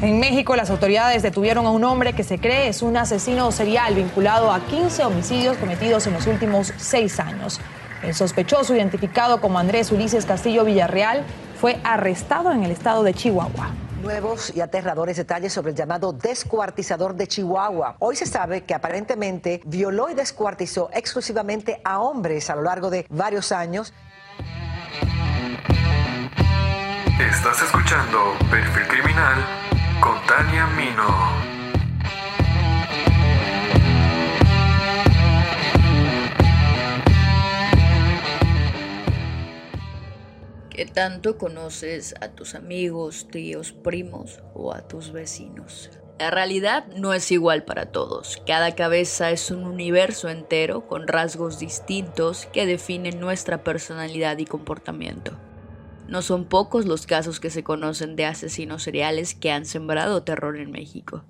En México, las autoridades detuvieron a un hombre que se cree es un asesino serial vinculado a 15 homicidios cometidos en los últimos seis años. El sospechoso, identificado como Andrés Ulises Castillo Villarreal, fue arrestado en el estado de Chihuahua. Nuevos y aterradores detalles sobre el llamado descuartizador de Chihuahua. Hoy se sabe que aparentemente violó y descuartizó exclusivamente a hombres a lo largo de varios años. Estás escuchando Perfil Criminal con Tania Mino. ¿Qué tanto conoces a tus amigos, tíos, primos o a tus vecinos? La realidad no es igual para todos. Cada cabeza es un universo entero con rasgos distintos que definen nuestra personalidad y comportamiento. No son pocos los casos que se conocen de asesinos seriales que han sembrado terror en México.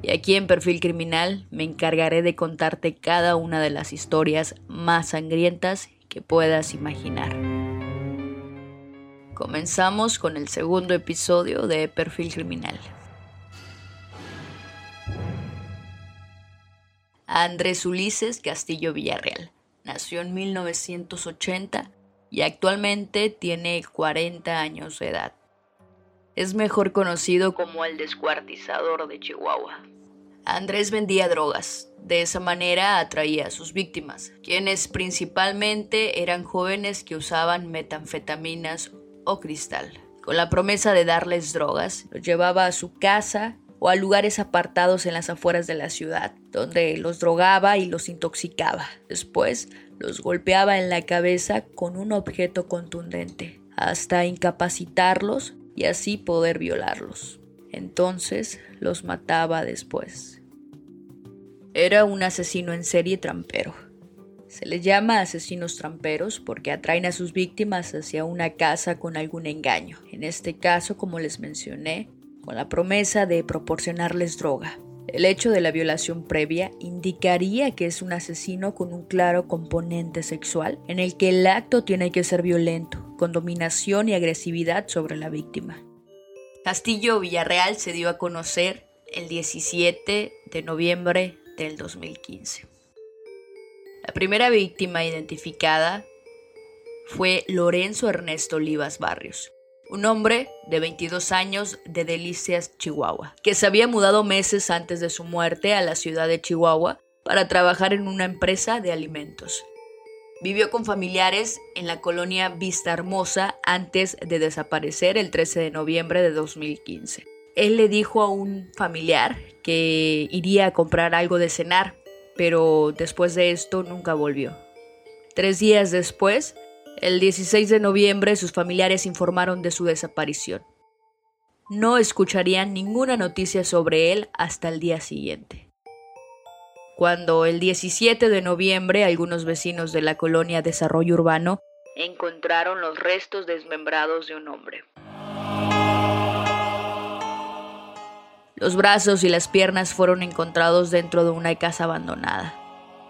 Y aquí en Perfil Criminal me encargaré de contarte cada una de las historias más sangrientas que puedas imaginar. Comenzamos con el segundo episodio de Perfil Criminal. Andrés Ulises Castillo Villarreal nació en 1980 y actualmente tiene 40 años de edad. Es mejor conocido como el descuartizador de Chihuahua. Andrés vendía drogas, de esa manera atraía a sus víctimas, quienes principalmente eran jóvenes que usaban metanfetaminas o cristal. Con la promesa de darles drogas, los llevaba a su casa o a lugares apartados en las afueras de la ciudad, donde los drogaba y los intoxicaba. Después los golpeaba en la cabeza con un objeto contundente, hasta incapacitarlos y así poder violarlos. Entonces los mataba después. Era un asesino en serie trampero. Se les llama asesinos tramperos porque atraen a sus víctimas hacia una casa con algún engaño. En este caso, como les mencioné, con la promesa de proporcionarles droga. El hecho de la violación previa indicaría que es un asesino con un claro componente sexual, en el que el acto tiene que ser violento, con dominación y agresividad sobre la víctima. Castillo Villarreal se dio a conocer el 17 de noviembre del 2015. La primera víctima identificada fue Lorenzo Ernesto Olivas Barrios, un hombre de 22 años de Delicias, Chihuahua, que se había mudado meses antes de su muerte a la ciudad de Chihuahua para trabajar en una empresa de alimentos. Vivió con familiares en la colonia Vista Hermosa antes de desaparecer el 13 de noviembre de 2015. Él le dijo a un familiar que iría a comprar algo de cenar, pero después de esto nunca volvió. Tres días después, el 16 de noviembre, sus familiares informaron de su desaparición. No escucharían ninguna noticia sobre él hasta el día siguiente. Cuando el 17 de noviembre algunos vecinos de la colonia Desarrollo Urbano encontraron los restos desmembrados de un hombre. Los brazos y las piernas fueron encontrados dentro de una casa abandonada.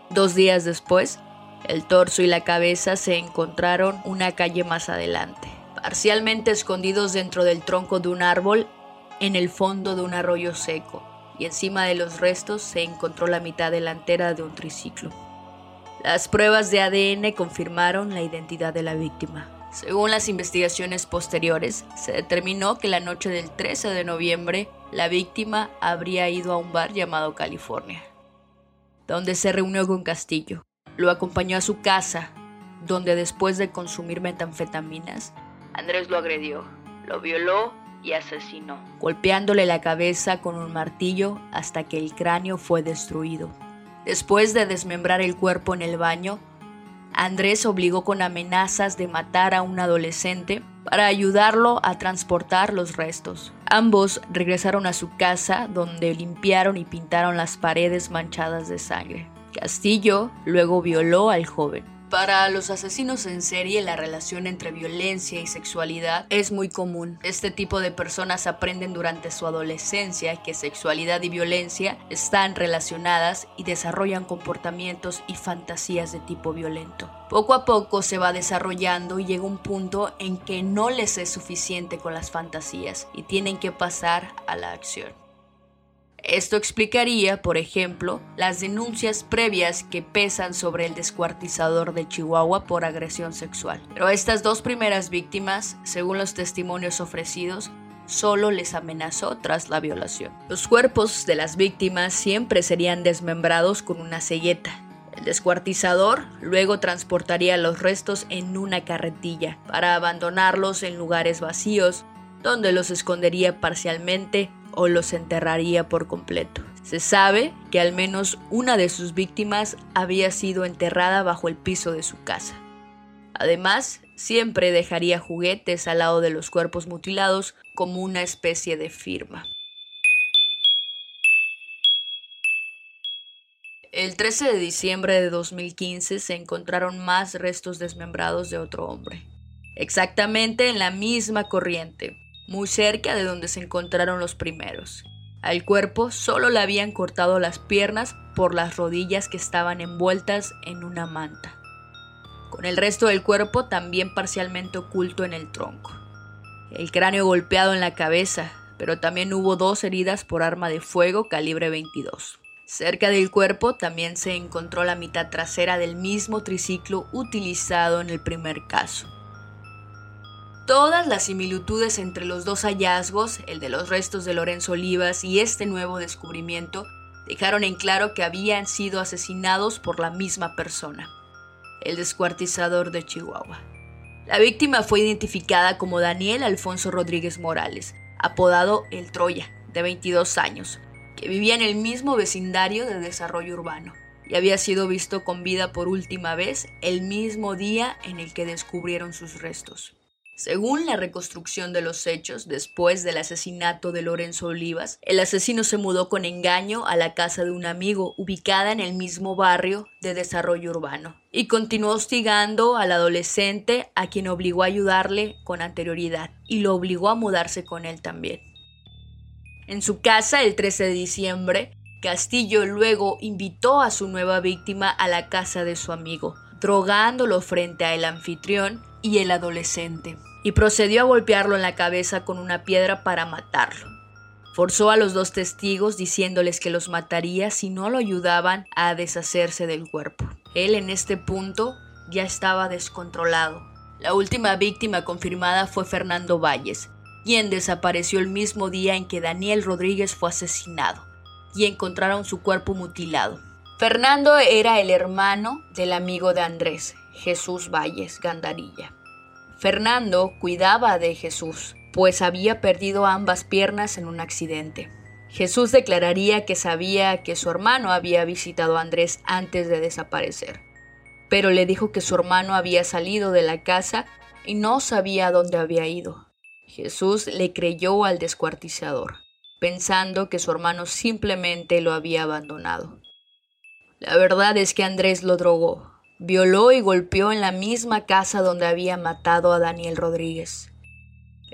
Dos días después, el torso y la cabeza se encontraron una calle más adelante, parcialmente escondidos dentro del tronco de un árbol en el fondo de un arroyo seco, y encima de los restos se encontró la mitad delantera de un triciclo. Las pruebas de ADN confirmaron la identidad de la víctima. Según las investigaciones posteriores, se determinó que la noche del 13 de noviembre la víctima habría ido a un bar llamado California, donde se reunió con Castillo. Lo acompañó a su casa, donde después de consumir metanfetaminas, Andrés lo agredió, lo violó y asesinó, golpeándole la cabeza con un martillo hasta que el cráneo fue destruido. Después de desmembrar el cuerpo en el baño, Andrés obligó con amenazas de matar a un adolescente para ayudarlo a transportar los restos. Ambos regresaron a su casa donde limpiaron y pintaron las paredes manchadas de sangre. Castillo luego violó al joven. Para los asesinos en serie, la relación entre violencia y sexualidad es muy común. Este tipo de personas aprenden durante su adolescencia que sexualidad y violencia están relacionadas y desarrollan comportamientos y fantasías de tipo violento. Poco a poco se va desarrollando y llega un punto en que no les es suficiente con las fantasías y tienen que pasar a la acción. Esto explicaría, por ejemplo, las denuncias previas que pesan sobre el descuartizador de Chihuahua por agresión sexual. Pero estas dos primeras víctimas, según los testimonios ofrecidos, solo les amenazó tras la violación. Los cuerpos de las víctimas siempre serían desmembrados con una selleta. El descuartizador luego transportaría los restos en una carretilla para abandonarlos en lugares vacíos, donde los escondería parcialmente o los enterraría por completo. Se sabe que al menos una de sus víctimas había sido enterrada bajo el piso de su casa. Además, siempre dejaría juguetes al lado de los cuerpos mutilados como una especie de firma. El 13 de diciembre de 2015 se encontraron más restos desmembrados de otro hombre, exactamente en la misma corriente, muy cerca de donde se encontraron los primeros. Al cuerpo solo le habían cortado las piernas por las rodillas que estaban envueltas en una manta, con el resto del cuerpo también parcialmente oculto en el tronco. El cráneo golpeado en la cabeza, pero también hubo dos heridas por arma de fuego calibre 22. Cerca del cuerpo también se encontró la mitad trasera del mismo triciclo utilizado en el primer caso. Todas las similitudes entre los dos hallazgos, el de los restos de Lorenzo Olivas y este nuevo descubrimiento, dejaron en claro que habían sido asesinados por la misma persona, el descuartizador de Chihuahua. La víctima fue identificada como Daniel Alfonso Rodríguez Morales, apodado El Troya, de 22 años, que vivía en el mismo vecindario de desarrollo urbano y había sido visto con vida por última vez el mismo día en el que descubrieron sus restos. Según la reconstrucción de los hechos, después del asesinato de Lorenzo Olivas, el asesino se mudó con engaño a la casa de un amigo ubicada en el mismo barrio de desarrollo urbano y continuó hostigando al adolescente a quien obligó a ayudarle con anterioridad y lo obligó a mudarse con él también. En su casa el 13 de diciembre, Castillo luego invitó a su nueva víctima a la casa de su amigo, drogándolo frente al anfitrión y el adolescente y procedió a golpearlo en la cabeza con una piedra para matarlo. Forzó a los dos testigos diciéndoles que los mataría si no lo ayudaban a deshacerse del cuerpo. Él en este punto ya estaba descontrolado. La última víctima confirmada fue Fernando Valles, quien desapareció el mismo día en que Daniel Rodríguez fue asesinado y encontraron su cuerpo mutilado. Fernando era el hermano del amigo de Andrés, Jesús Valles Gandarilla. Fernando cuidaba de Jesús, pues había perdido ambas piernas en un accidente. Jesús declararía que sabía que su hermano había visitado a Andrés antes de desaparecer, pero le dijo que su hermano había salido de la casa y no sabía dónde había ido. Jesús le creyó al descuartizador, pensando que su hermano simplemente lo había abandonado. La verdad es que Andrés lo drogó, violó y golpeó en la misma casa donde había matado a Daniel Rodríguez.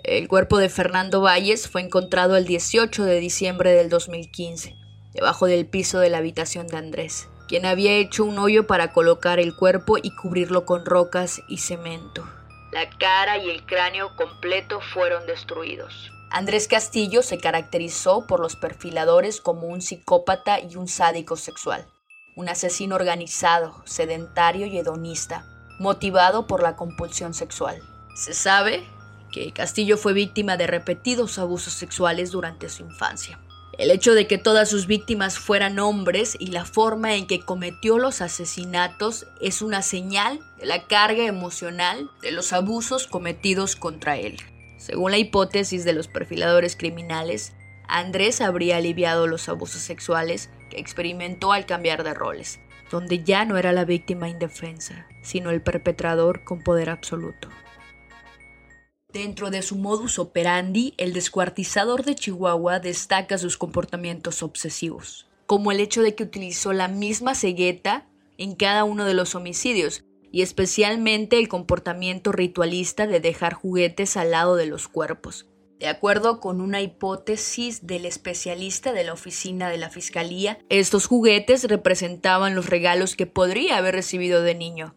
El cuerpo de Fernando Valles fue encontrado el 18 de diciembre del 2015, debajo del piso de la habitación de Andrés, quien había hecho un hoyo para colocar el cuerpo y cubrirlo con rocas y cemento. La cara y el cráneo completo fueron destruidos. Andrés Castillo se caracterizó por los perfiladores como un psicópata y un sádico sexual un asesino organizado, sedentario y hedonista, motivado por la compulsión sexual. Se sabe que Castillo fue víctima de repetidos abusos sexuales durante su infancia. El hecho de que todas sus víctimas fueran hombres y la forma en que cometió los asesinatos es una señal de la carga emocional de los abusos cometidos contra él. Según la hipótesis de los perfiladores criminales, Andrés habría aliviado los abusos sexuales experimentó al cambiar de roles, donde ya no era la víctima indefensa, sino el perpetrador con poder absoluto. Dentro de su modus operandi, el descuartizador de Chihuahua destaca sus comportamientos obsesivos, como el hecho de que utilizó la misma cegueta en cada uno de los homicidios, y especialmente el comportamiento ritualista de dejar juguetes al lado de los cuerpos. De acuerdo con una hipótesis del especialista de la oficina de la Fiscalía, estos juguetes representaban los regalos que podría haber recibido de niño,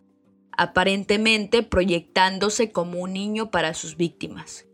aparentemente proyectándose como un niño para sus víctimas.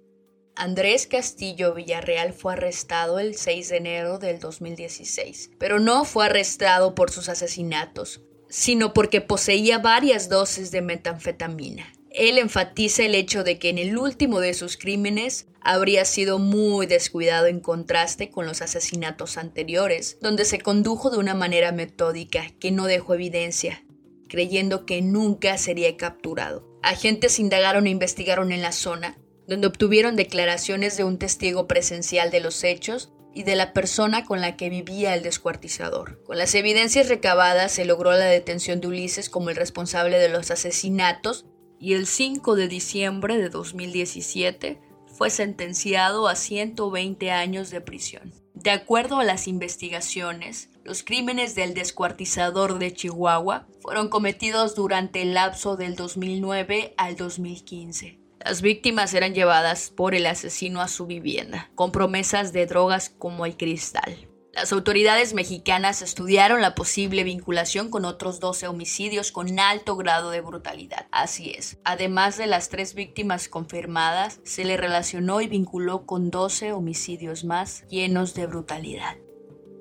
Andrés Castillo Villarreal fue arrestado el 6 de enero del 2016, pero no fue arrestado por sus asesinatos, sino porque poseía varias dosis de metanfetamina. Él enfatiza el hecho de que en el último de sus crímenes habría sido muy descuidado en contraste con los asesinatos anteriores, donde se condujo de una manera metódica que no dejó evidencia, creyendo que nunca sería capturado. Agentes indagaron e investigaron en la zona, donde obtuvieron declaraciones de un testigo presencial de los hechos y de la persona con la que vivía el descuartizador. Con las evidencias recabadas se logró la detención de Ulises como el responsable de los asesinatos y el 5 de diciembre de 2017 fue sentenciado a 120 años de prisión. De acuerdo a las investigaciones, los crímenes del descuartizador de Chihuahua fueron cometidos durante el lapso del 2009 al 2015. Las víctimas eran llevadas por el asesino a su vivienda, con promesas de drogas como el cristal. Las autoridades mexicanas estudiaron la posible vinculación con otros 12 homicidios con alto grado de brutalidad. Así es, además de las tres víctimas confirmadas, se le relacionó y vinculó con 12 homicidios más llenos de brutalidad.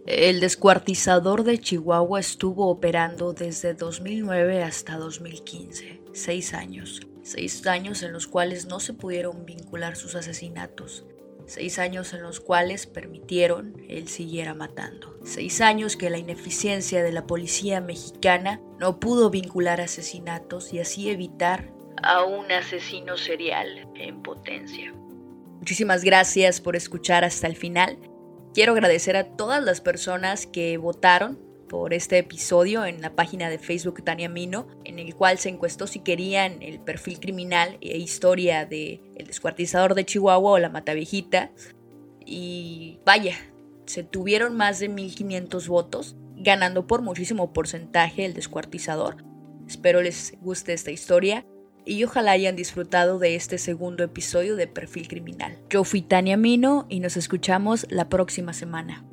El descuartizador de Chihuahua estuvo operando desde 2009 hasta 2015, seis años. Seis años en los cuales no se pudieron vincular sus asesinatos seis años en los cuales permitieron él siguiera matando, seis años que la ineficiencia de la policía mexicana no pudo vincular asesinatos y así evitar a un asesino serial en potencia. Muchísimas gracias por escuchar hasta el final. Quiero agradecer a todas las personas que votaron por este episodio en la página de Facebook Tania Mino, en el cual se encuestó si querían el perfil criminal e historia de El descuartizador de Chihuahua o la Matavijita. Y vaya, se tuvieron más de 1500 votos, ganando por muchísimo porcentaje el descuartizador. Espero les guste esta historia y ojalá hayan disfrutado de este segundo episodio de Perfil Criminal. Yo fui Tania Mino y nos escuchamos la próxima semana.